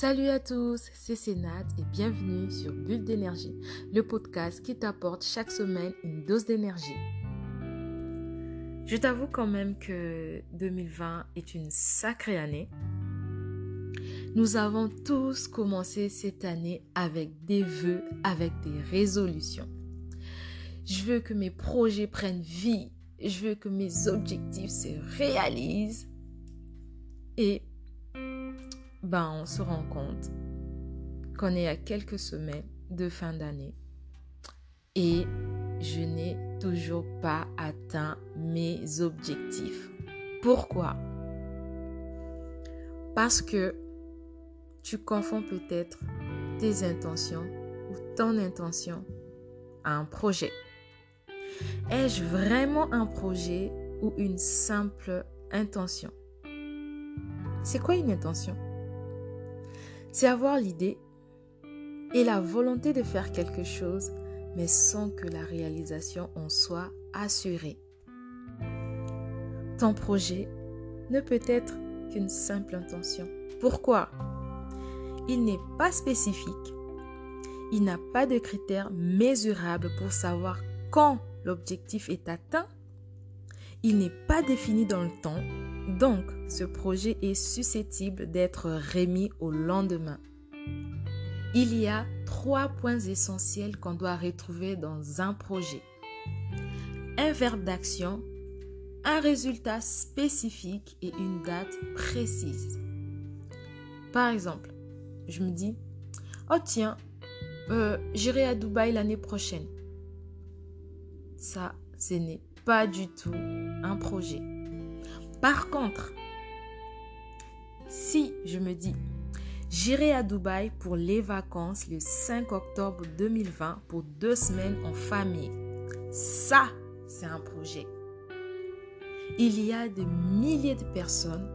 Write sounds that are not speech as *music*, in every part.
Salut à tous, c'est Sénat et bienvenue sur Bulle d'énergie, le podcast qui t'apporte chaque semaine une dose d'énergie. Je t'avoue quand même que 2020 est une sacrée année. Nous avons tous commencé cette année avec des vœux, avec des résolutions. Je veux que mes projets prennent vie, je veux que mes objectifs se réalisent. Et ben, on se rend compte qu'on est à quelques semaines de fin d'année et je n'ai toujours pas atteint mes objectifs. Pourquoi? Parce que tu confonds peut-être tes intentions ou ton intention à un projet. Ai-je vraiment un projet ou une simple intention? C'est quoi une intention? C'est avoir l'idée et la volonté de faire quelque chose, mais sans que la réalisation en soit assurée. Ton projet ne peut être qu'une simple intention. Pourquoi? Il n'est pas spécifique. Il n'a pas de critères mesurables pour savoir quand l'objectif est atteint. Il n'est pas défini dans le temps donc, ce projet est susceptible d'être remis au lendemain. Il y a trois points essentiels qu'on doit retrouver dans un projet. Un verbe d'action, un résultat spécifique et une date précise. Par exemple, je me dis, oh tiens, euh, j'irai à Dubaï l'année prochaine. Ça, ce n'est pas du tout un projet. Par contre, si je me dis, j'irai à Dubaï pour les vacances le 5 octobre 2020 pour deux semaines en famille, ça, c'est un projet. Il y a des milliers de personnes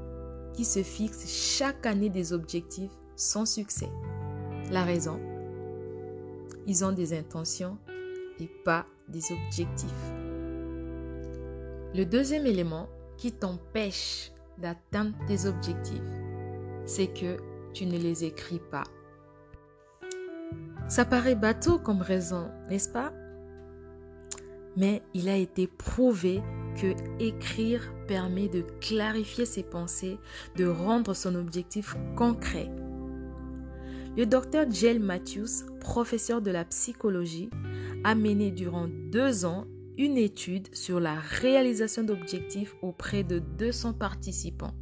qui se fixent chaque année des objectifs sans succès. La raison, ils ont des intentions et pas des objectifs. Le deuxième élément qui t'empêche d'atteindre tes objectifs, c'est que tu ne les écris pas. Ça paraît bateau comme raison, n'est-ce pas? Mais il a été prouvé que écrire permet de clarifier ses pensées, de rendre son objectif concret. Le docteur Jill Matthews, professeur de la psychologie, a mené durant deux ans une étude sur la réalisation d'objectifs auprès de 200 participants.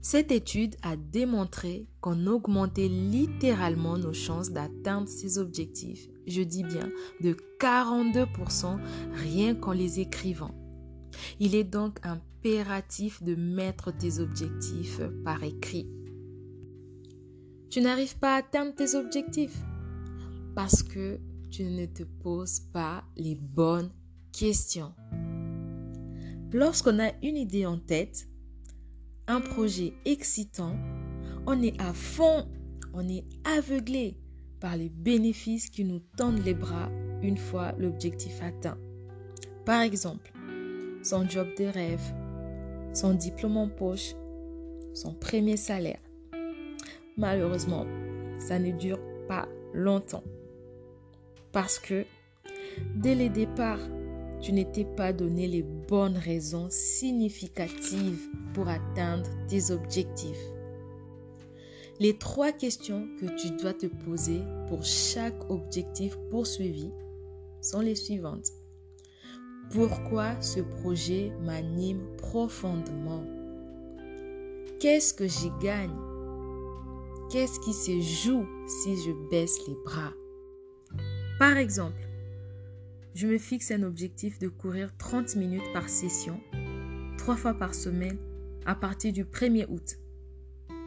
Cette étude a démontré qu'on augmentait littéralement nos chances d'atteindre ces objectifs, je dis bien de 42% rien qu'en les écrivant. Il est donc impératif de mettre tes objectifs par écrit. Tu n'arrives pas à atteindre tes objectifs parce que tu ne te poses pas les bonnes questions. Lorsqu'on a une idée en tête, un projet excitant, on est à fond, on est aveuglé par les bénéfices qui nous tendent les bras une fois l'objectif atteint. Par exemple, son job de rêve, son diplôme en poche, son premier salaire. Malheureusement, ça ne dure pas longtemps parce que dès le départ, tu n'étais pas donné les bonnes raisons significatives pour atteindre tes objectifs. Les trois questions que tu dois te poser pour chaque objectif poursuivi sont les suivantes. Pourquoi ce projet m'anime profondément? Qu'est-ce que j'y gagne? Qu'est-ce qui se joue si je baisse les bras? Par exemple, je me fixe un objectif de courir 30 minutes par session, trois fois par semaine, à partir du 1er août.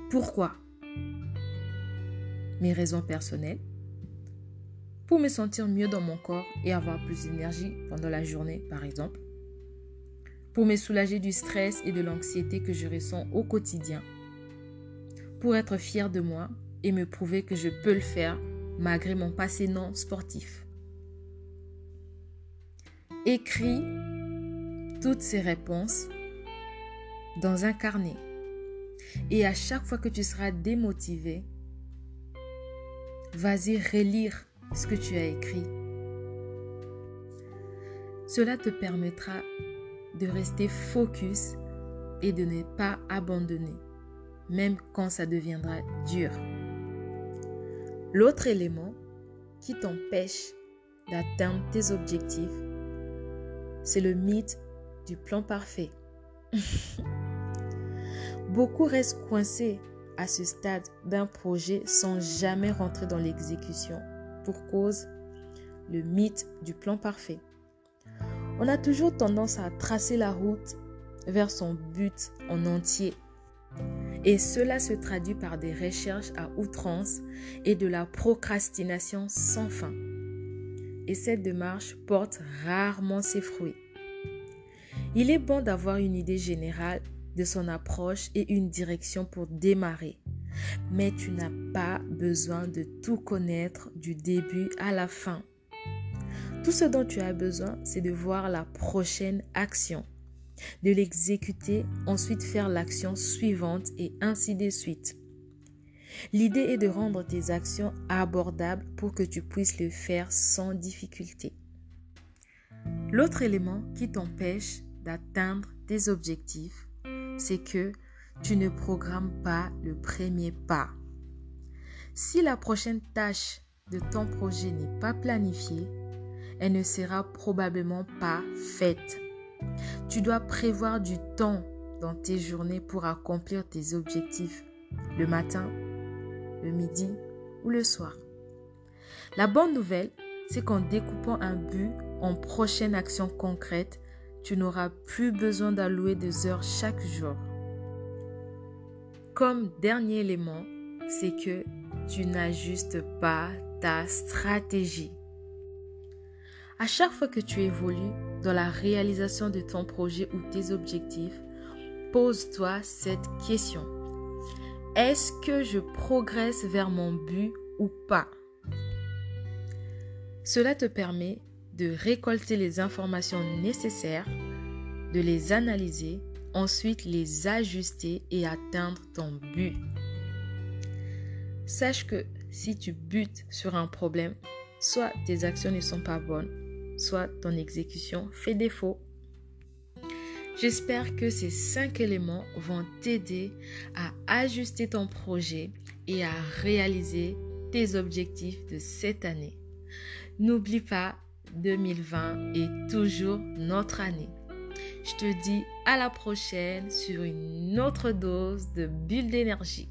Pourquoi? Mes raisons personnelles. Pour me sentir mieux dans mon corps et avoir plus d'énergie pendant la journée, par exemple. Pour me soulager du stress et de l'anxiété que je ressens au quotidien. Pour être fier de moi et me prouver que je peux le faire malgré mon passé non sportif. Écris toutes ces réponses dans un carnet. Et à chaque fois que tu seras démotivé, vas-y relire ce que tu as écrit. Cela te permettra de rester focus et de ne pas abandonner, même quand ça deviendra dur. L'autre élément qui t'empêche d'atteindre tes objectifs, c'est le mythe du plan parfait. *laughs* Beaucoup restent coincés à ce stade d'un projet sans jamais rentrer dans l'exécution pour cause le mythe du plan parfait. On a toujours tendance à tracer la route vers son but en entier. Et cela se traduit par des recherches à outrance et de la procrastination sans fin. Et cette démarche porte rarement ses fruits. Il est bon d'avoir une idée générale de son approche et une direction pour démarrer. Mais tu n'as pas besoin de tout connaître du début à la fin. Tout ce dont tu as besoin, c'est de voir la prochaine action, de l'exécuter, ensuite faire l'action suivante et ainsi de suite. L'idée est de rendre tes actions abordables pour que tu puisses le faire sans difficulté. L'autre élément qui t'empêche d'atteindre tes objectifs, c'est que tu ne programmes pas le premier pas. Si la prochaine tâche de ton projet n'est pas planifiée, elle ne sera probablement pas faite. Tu dois prévoir du temps dans tes journées pour accomplir tes objectifs le matin, le midi ou le soir. La bonne nouvelle, c'est qu'en découpant un but en prochaine action concrète, tu n'auras plus besoin d'allouer des heures chaque jour. Comme dernier élément, c'est que tu n'ajustes pas ta stratégie. À chaque fois que tu évolues dans la réalisation de ton projet ou tes objectifs, pose-toi cette question. Est-ce que je progresse vers mon but ou pas? Cela te permet de récolter les informations nécessaires, de les analyser, ensuite les ajuster et atteindre ton but. Sache que si tu butes sur un problème, soit tes actions ne sont pas bonnes, soit ton exécution fait défaut. J'espère que ces cinq éléments vont t'aider à ajuster ton projet et à réaliser tes objectifs de cette année. N'oublie pas 2020 est toujours notre année. Je te dis à la prochaine sur une autre dose de bulle d'énergie.